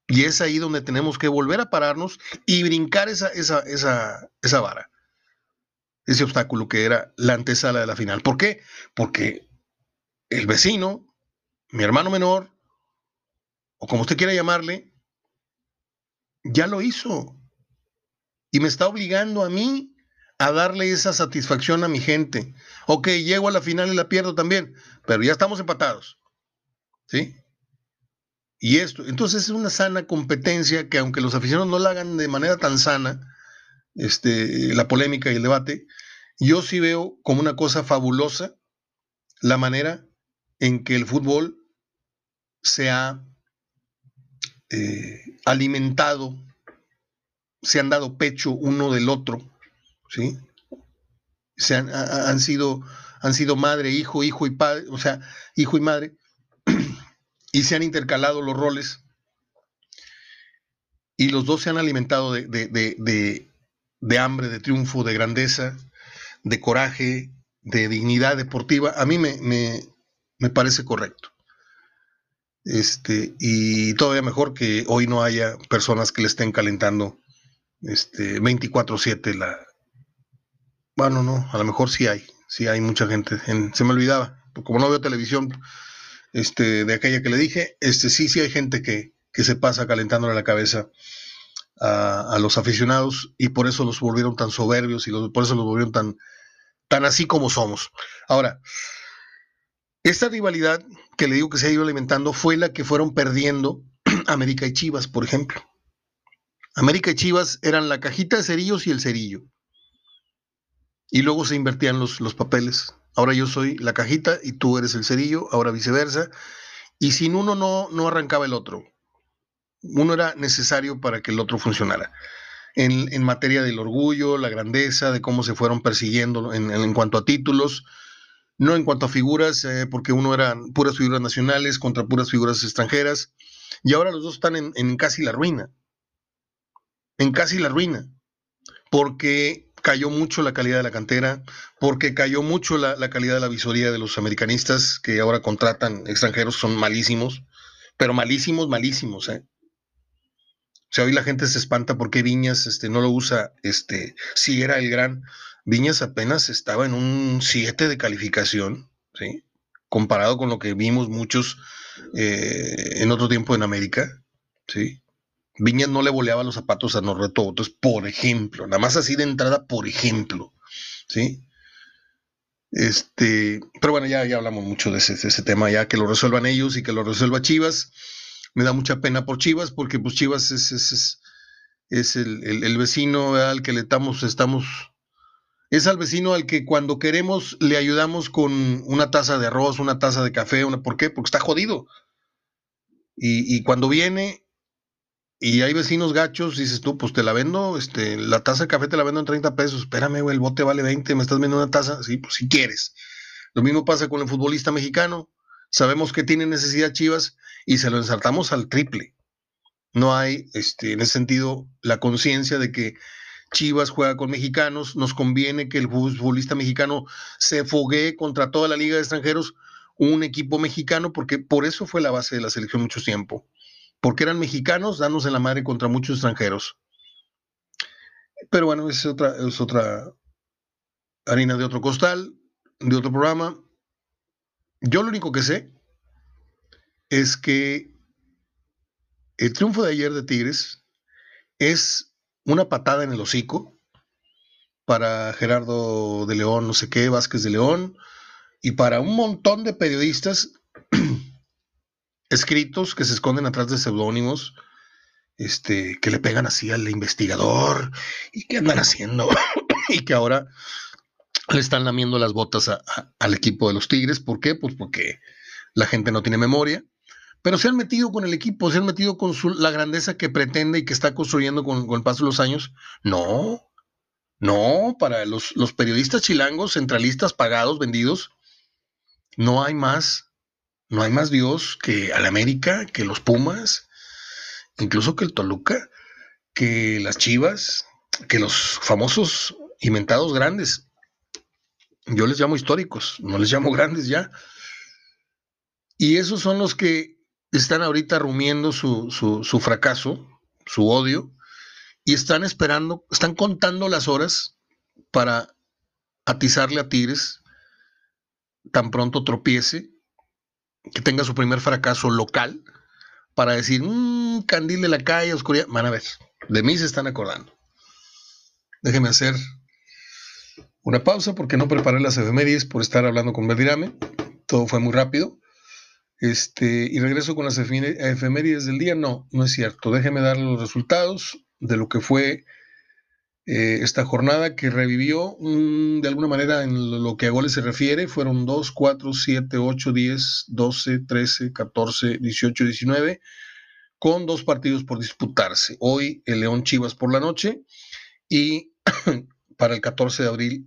Y es ahí donde tenemos que volver a pararnos y brincar esa, esa, esa, esa vara. Ese obstáculo que era la antesala de la final. ¿Por qué? Porque el vecino, mi hermano menor, o como usted quiera llamarle, ya lo hizo. Y me está obligando a mí a darle esa satisfacción a mi gente. Ok, llego a la final y la pierdo también, pero ya estamos empatados. ¿Sí? Y esto, entonces es una sana competencia que aunque los aficionados no la hagan de manera tan sana, este, la polémica y el debate, yo sí veo como una cosa fabulosa la manera en que el fútbol se ha eh, alimentado, se han dado pecho uno del otro, ¿sí? Se han, han, sido, han sido madre, hijo, hijo y padre, o sea, hijo y madre, y se han intercalado los roles. Y los dos se han alimentado de, de, hambre, de triunfo, de grandeza, de coraje, de dignidad deportiva. A mí me, me, me parece correcto. Este, y todavía mejor que hoy no haya personas que le estén calentando este, 24-7 la... Bueno, no, a lo mejor sí hay, sí hay mucha gente. se me olvidaba, como no veo televisión este, de aquella que le dije, este, sí, sí hay gente que, que se pasa calentándole la cabeza a, los aficionados y por eso los volvieron tan soberbios y por eso los volvieron tan, tan así como somos. Ahora, esta rivalidad que le digo que se ha ido alimentando fue la que fueron perdiendo América y Chivas, por ejemplo. América y Chivas eran la cajita de cerillos y el cerillo. Y luego se invertían los, los papeles. Ahora yo soy la cajita y tú eres el cerillo, ahora viceversa. Y sin uno no, no arrancaba el otro. Uno era necesario para que el otro funcionara. En, en materia del orgullo, la grandeza, de cómo se fueron persiguiendo en, en cuanto a títulos, no en cuanto a figuras, eh, porque uno eran puras figuras nacionales contra puras figuras extranjeras, y ahora los dos están en, casi la ruina, en casi la ruina, porque cayó mucho la calidad de la cantera, porque cayó mucho la, calidad de la visoría de los americanistas que ahora contratan extranjeros, son malísimos, pero malísimos, malísimos, ¿eh? Sea, hoy la gente se espanta porque Viñas este, no lo usa, este, si era el gran, Viñas apenas estaba en un 7 de calificación, ¿sí? comparado con lo que vimos muchos eh, en otro tiempo en América. ¿sí? Viñas no le boleaba los zapatos a Norreto Entonces, por ejemplo, nada más así de entrada, por ejemplo. ¿sí? Este, pero bueno, ya, ya hablamos mucho de ese, ese, tema, ya que lo resuelvan ellos y que lo resuelva Chivas. Me da mucha pena por Chivas, porque pues Chivas es, es, es, el, el, vecino al que le estamos, estamos es al vecino al que cuando queremos le ayudamos con una taza de arroz, una taza de café, una, ¿por qué? Porque está jodido. Y, cuando viene y hay vecinos gachos, dices tú, pues te la vendo, este, la taza de café te la vendo en 30 pesos, espérame, güey, el bote vale 20, me estás vendiendo una taza, sí, pues si quieres. Lo mismo pasa con el futbolista mexicano, sabemos que tiene necesidad Chivas y se lo ensartamos al triple. No hay, este, en ese sentido, la conciencia de que Chivas juega con mexicanos, nos conviene que el futbolista mexicano se foguee contra toda la liga de extranjeros, un equipo mexicano, porque por eso fue la base de la selección mucho tiempo, porque eran mexicanos dándose la madre contra muchos extranjeros. Pero bueno, es otra, es otra harina de otro costal, de otro programa. Yo lo único que sé es que el triunfo de ayer de Tigres es una patada en el hocico para Gerardo de León, no sé qué, Vázquez de León, y para un montón de periodistas escritos que se esconden atrás de seudónimos, este, que le pegan así al investigador y que andan haciendo, y que ahora le están lamiendo las botas al equipo de los Tigres. ¿Por qué? Pues porque la gente no tiene memoria, pero se han metido con el equipo, se han metido con la grandeza que pretende y que está construyendo con, el paso de los años. No, no, para los, los periodistas chilangos, centralistas, pagados, vendidos, no hay más, no hay más Dios que al América, que los Pumas, incluso que el Toluca, que las Chivas, que los famosos inventados grandes. Yo les llamo históricos, no les llamo grandes ya. Y esos son los que están ahorita rumiendo su, su, fracaso, su odio, y están esperando, están contando las horas para atizarle a Tigres tan pronto tropiece, que tenga su primer fracaso local, para decir, mmm, candil de la calle, oscuridad. Van a ver, de mí se están acordando. Déjeme hacer una pausa porque no preparé las efemérides por estar hablando con Verdirame. Todo fue muy rápido. Este, y regreso con las efemérides del día. No, no es cierto. Déjeme dar los resultados de lo que fue eh, esta jornada que revivió mm, de alguna manera en lo que a goles se refiere. Fueron 2, 4, 7, 8, 10, 12, 13, 14, 18, 19, con dos partidos por disputarse. Hoy el León Chivas por la noche y para el 14 de abril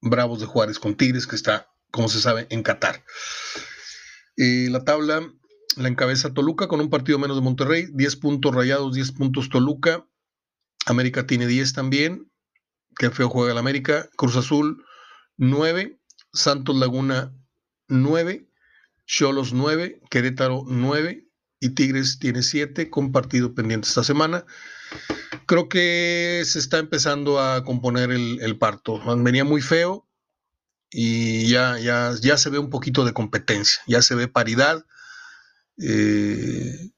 Bravos de Juárez con Tigres, que está, como se sabe, en Qatar. La tabla la encabeza Toluca con un partido menos de Monterrey, 10 puntos rayados, 10 puntos Toluca. América tiene 10 también. Qué feo juega el América. Cruz Azul 9. Santos Laguna 9. Cholos 9. Querétaro 9. Y Tigres tiene 7 con partido pendiente esta semana. Creo que se está empezando a componer el, parto. Venía muy feo y ya, ya, ya se ve un poquito de competencia, ya se ve paridad. Eh,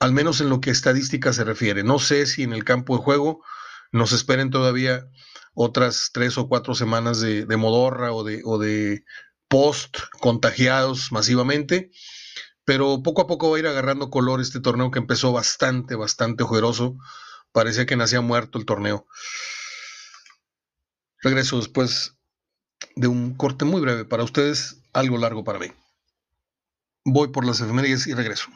al menos en lo que estadística se refiere. No sé si en el campo de juego nos esperen todavía otras tres o cuatro semanas de, modorra o de, o de post contagiados masivamente, pero poco a poco va a ir agarrando color este torneo que empezó bastante, bastante ojeroso. Parecía que nacía muerto el torneo. Regreso después de un corte muy breve para ustedes, algo largo para mí. Voy por las efemérides y regreso.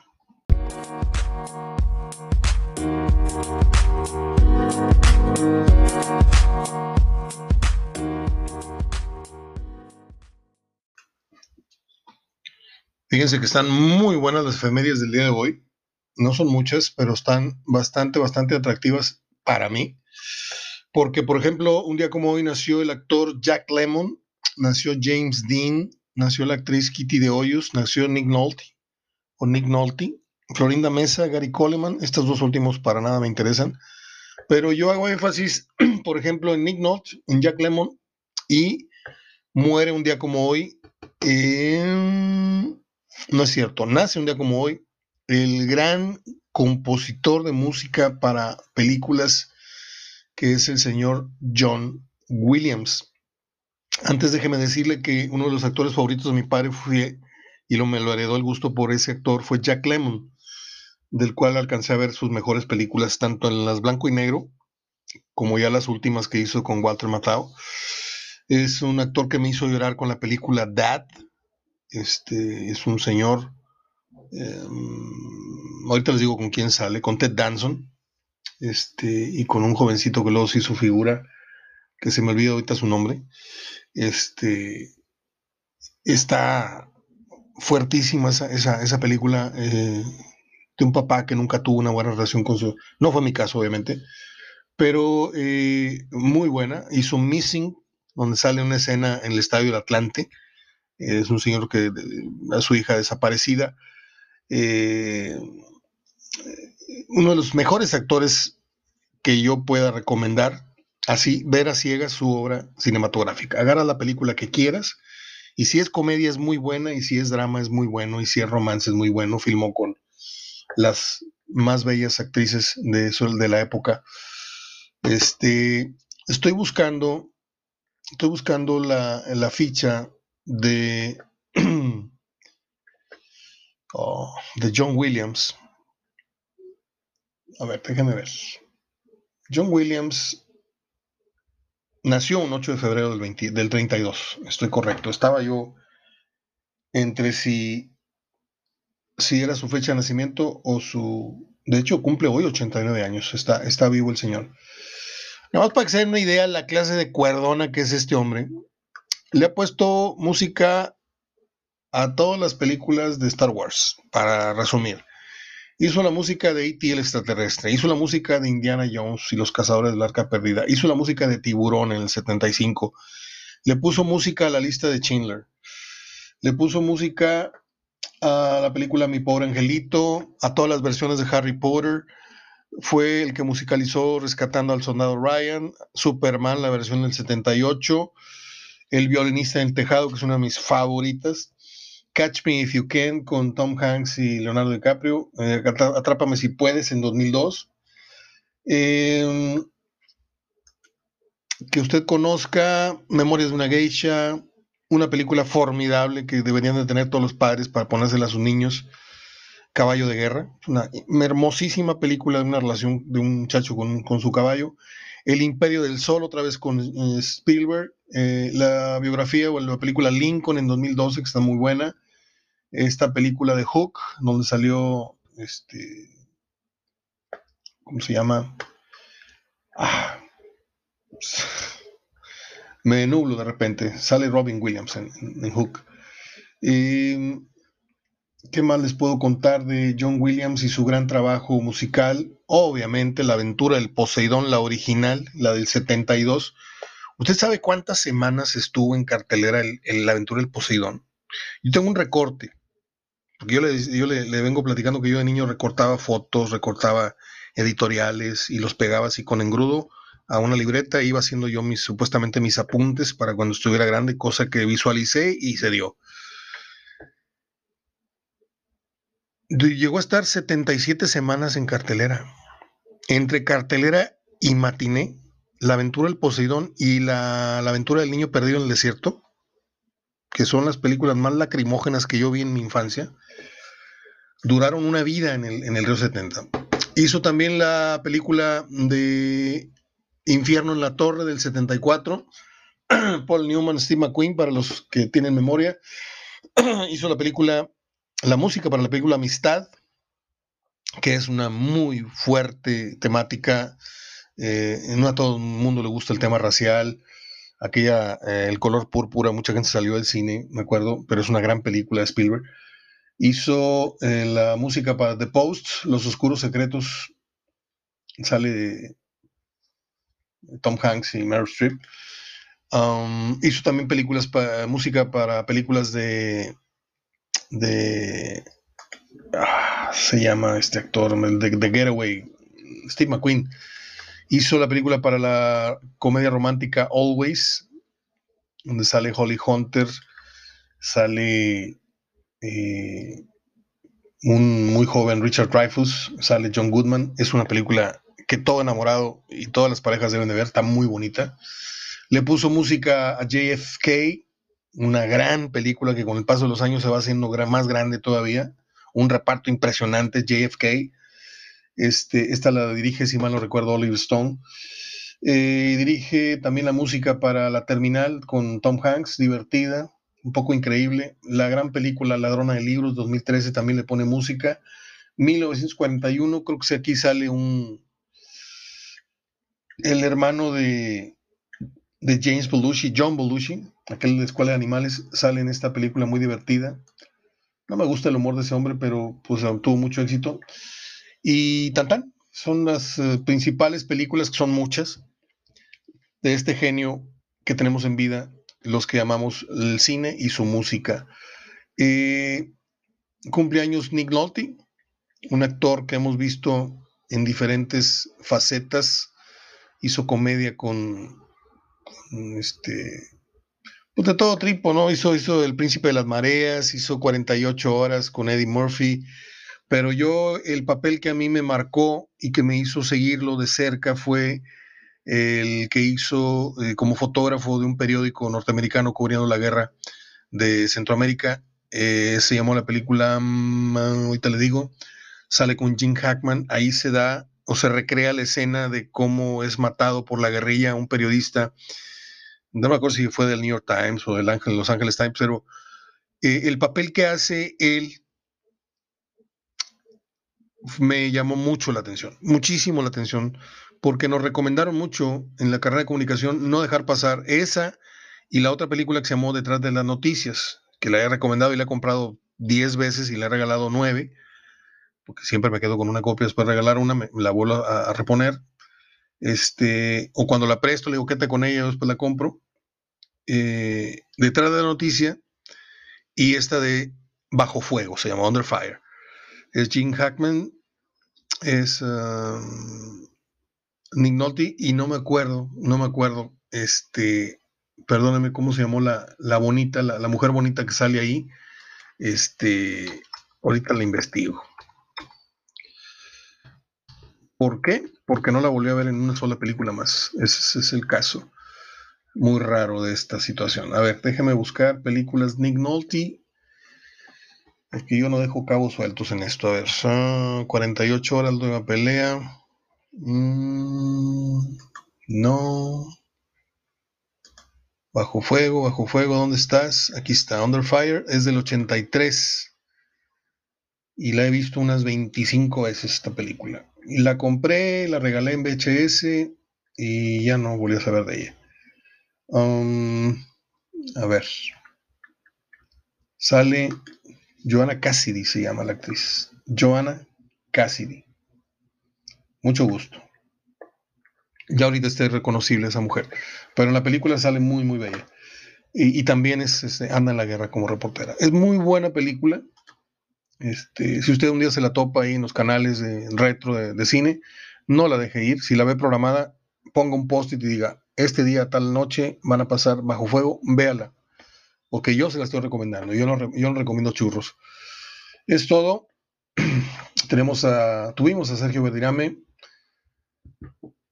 Fíjense que están muy buenas las efemérides del día de hoy. No son muchas, pero están bastante, bastante atractivas para mí. Porque, por ejemplo, un día como hoy nació el actor Jack Lemmon, nació James Dean, nació la actriz Kitty de Hoyos, nació Nick Nolte, o Nick Nolte, Florinda Mesa, Gary Coleman, estos dos últimos para nada me interesan. Pero yo hago énfasis, por ejemplo, en Nick Nolte, en Jack Lemmon, y muere un día como hoy en no es cierto, nace un día como hoy el gran compositor de música para películas que es el señor John Williams. Antes déjeme decirle que uno de los actores favoritos de mi padre fue, y lo, me lo heredó el gusto por ese actor, fue Jack Lemmon, del cual alcancé a ver sus mejores películas, tanto en las blanco y negro, como ya las últimas que hizo con Walter Matthau. Es un actor que me hizo llorar con la película Dad, este es un señor, em, ahorita les digo con quién sale, con Ted Danson, este, y con un jovencito que luego se hizo figura, que se me olvida ahorita su nombre. Este, está fuertísima esa, película eh, de un papá que nunca tuvo una buena relación con su... No fue mi caso, obviamente, pero eh, muy buena. Hizo Missing, donde sale una escena en el Estadio del Atlante, es un señor que a su hija desaparecida. Eh, uno de los mejores actores que yo pueda recomendar, así, ver a ciegas su obra cinematográfica. Agarra la película que quieras, y si es comedia es muy buena, y si es drama es muy bueno, y si es romance es muy bueno. Filmó con las más bellas actrices de, de la época. Este, estoy buscando, estoy buscando la, la ficha de, oh, de John Williams. A ver, déjame ver. John Williams nació un 8 de febrero del, del 32. Estoy correcto. Estaba yo entre si, si era su fecha de nacimiento o su... De hecho, cumple hoy 89 años, está, está vivo el señor. Nada más para que se den una idea la clase de cuerdona que es este hombre. Le ha puesto música a todas las películas de Star Wars, para resumir. Hizo la música de E.T. el extraterrestre, hizo la música de Indiana Jones y los cazadores del arca perdida, hizo la música de Tiburón en el 75, le puso música a la lista de Schindler, le puso música a la película Mi pobre angelito, a todas las versiones de Harry Potter, fue el que musicalizó Rescatando al Soldado Ryan, Superman, la versión del 78, El violinista en el tejado, que es una de mis favoritas, Catch Me If You Can con Tom Hanks y Leonardo DiCaprio, eh, Atrápame Si Puedes en 2002. Em, que usted conozca Memorias de una Geisha, una película formidable que deberían de tener todos los padres para ponérsela a sus niños, Caballo de Guerra, una hermosísima película de una relación de un muchacho con, su caballo. El Imperio del Sol, otra vez con eh, Spielberg, eh, la biografía o la película Lincoln en 2012, que está muy buena esta película de Hook, donde salió este. ¿Cómo se llama? Ah, me nublo de repente. Sale Robin Williams en, Hook. ¿Qué más les puedo contar de John Williams y su gran trabajo musical? Obviamente la aventura del Poseidón, la original, la del 72. ¿Usted sabe cuántas semanas estuvo en cartelera la aventura del Poseidón? Yo tengo un recorte. Porque yo, le, yo le, vengo platicando que yo de niño recortaba fotos, recortaba editoriales y los pegaba así con engrudo a una libreta. Iba haciendo yo mis, supuestamente mis apuntes para cuando estuviera grande, cosa que visualicé y se dio. Llegó a estar 77 semanas en cartelera. Entre cartelera y matiné, La aventura del Poseidón y la, la aventura del niño perdido en el desierto, que son las películas más lacrimógenas que yo vi en mi infancia, duraron una vida en el, en el Río 70. Hizo también la película de Infierno en la Torre del 74, Paul Newman, Steve McQueen, para los que tienen memoria. Hizo la película, la música para la película Amistad, que es una muy fuerte temática. Eh, no a todo el mundo le gusta el tema racial. Aquella, eh, El color púrpura, mucha gente salió del cine, me acuerdo, pero es una gran película de Spielberg. Hizo eh, la música para The Post, Los Oscuros Secretos, sale Tom Hanks y Meryl Streep. Um, hizo también películas para música para películas de de ah, se llama este actor de The Getaway Steve McQueen hizo la película para la comedia romántica Always donde sale Holly Hunter sale eh, un muy joven Richard Dreyfuss, sale John Goodman, es una película que todo enamorado y todas las parejas deben de ver, está muy bonita. Le puso música a JFK, una gran película que con el paso de los años se va haciendo más grande todavía, un reparto impresionante, JFK. Este, esta la dirige, si mal no recuerdo, Oliver Stone. Eh, dirige también la música para La Terminal con Tom Hanks, divertida un poco increíble. La gran película Ladrona de Libros 2013 también le pone música. 1941, creo que aquí sale un. El hermano de, de James Belushi, John Belushi, aquel de Escuela de Animales, sale en esta película muy divertida. No me gusta el humor de ese hombre, pero pues tuvo mucho éxito. Y Tantan, son las eh, principales películas, que son muchas, de este genio que tenemos en vida los que llamamos el cine y su música. Eh, cumpleaños Nick Nolte, un actor que hemos visto en diferentes facetas, hizo comedia con, este, pues de todo tipo, ¿no? Hizo, hizo El Príncipe de las Mareas, hizo 48 horas con Eddie Murphy, pero yo el papel que a mí me marcó y que me hizo seguirlo de cerca fue el que hizo eh, como fotógrafo de un periódico norteamericano cubriendo la guerra de Centroamérica. Eh, se llamó la película, mm, ahorita le digo, sale con Jim Hackman, ahí se da o se recrea la escena de cómo es matado por la guerrilla un periodista, no me acuerdo si fue del New York Times o del Los Angeles Times, pero eh, el papel que hace él me llamó mucho la atención, muchísimo la atención, porque nos recomendaron mucho en la carrera de comunicación no dejar pasar esa y la otra película que se llamó Detrás de las Noticias, que la he recomendado y la he comprado 10 veces y le he regalado 9, porque siempre me quedo con una copia, después de regalar una, me, la vuelvo a, reponer. Este, o cuando la presto, le digo, quédate con ella, después la compro. Eh, detrás de la noticia, y esta de Bajo Fuego, se llama Under Fire. Es Jim Hackman, es um, Nick Nolte, y no me acuerdo, no me acuerdo, este, perdóname cómo se llamó la, la bonita, la, la, mujer bonita que sale ahí. Este, ahorita la investigo. ¿Por qué? Porque no la volví a ver en una sola película más. Ese, es el caso muy raro de esta situación. A ver, déjeme buscar películas Nick Nolte. Porque yo no dejo cabos sueltos en esto. A ver, son 48 horas de una pelea. Mm, no. Bajo fuego, bajo fuego, ¿dónde estás? Aquí está, Under Fire, es del 83. Y la he visto unas 25 veces esta película. Y la compré, la regalé en VHS y ya no volví a saber de ella. Um, a ver. Sale Joanna Cassidy, se llama la actriz. Joanna Cassidy. Mucho gusto. Ya ahorita está reconocible esa mujer. Pero en la película sale muy, muy bella. Y, también es, anda en la guerra como reportera. Es muy buena película. Este, si usted un día se la topa ahí en los canales de retro de, cine, no la deje ir. Si la ve programada, ponga un post-it y diga, este día, tal noche, van a pasar bajo fuego, véala. Porque yo se la estoy recomendando. Yo no, yo no recomiendo churros. Es todo. Tenemos a, tuvimos a Sergio Verdirame.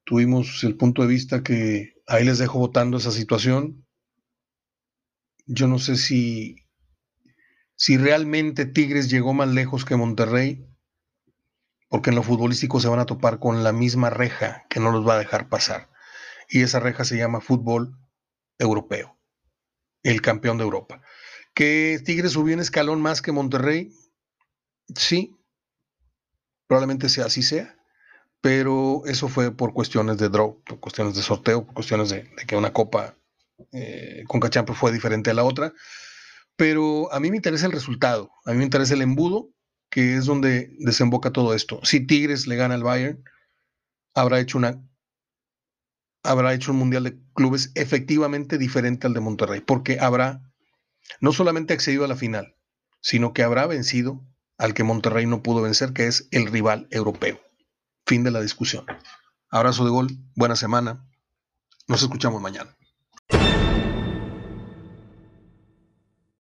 Tuvimos el punto de vista que ahí les dejo votando esa situación. Yo no sé si si realmente Tigres llegó más lejos que Monterrey, porque en lo futbolístico se van a topar con la misma reja que no los va a dejar pasar. Y esa reja se llama fútbol europeo, el campeón de Europa. ¿Que Tigres subió un escalón más que Monterrey? Sí, probablemente sea así sea, pero eso fue por cuestiones de draw, por cuestiones de sorteo, por cuestiones de, que una copa eh, con Cachampo fue diferente a la otra pero a mí me interesa el resultado, a mí me interesa el embudo, que es donde desemboca todo esto. Si Tigres le gana al Bayern, habrá hecho una habrá hecho un mundial de clubes efectivamente diferente al de Monterrey, porque habrá no solamente accedido a la final, sino que habrá vencido al que Monterrey no pudo vencer, que es el rival europeo. Fin de la discusión. Abrazo de gol, buena semana. Nos escuchamos mañana.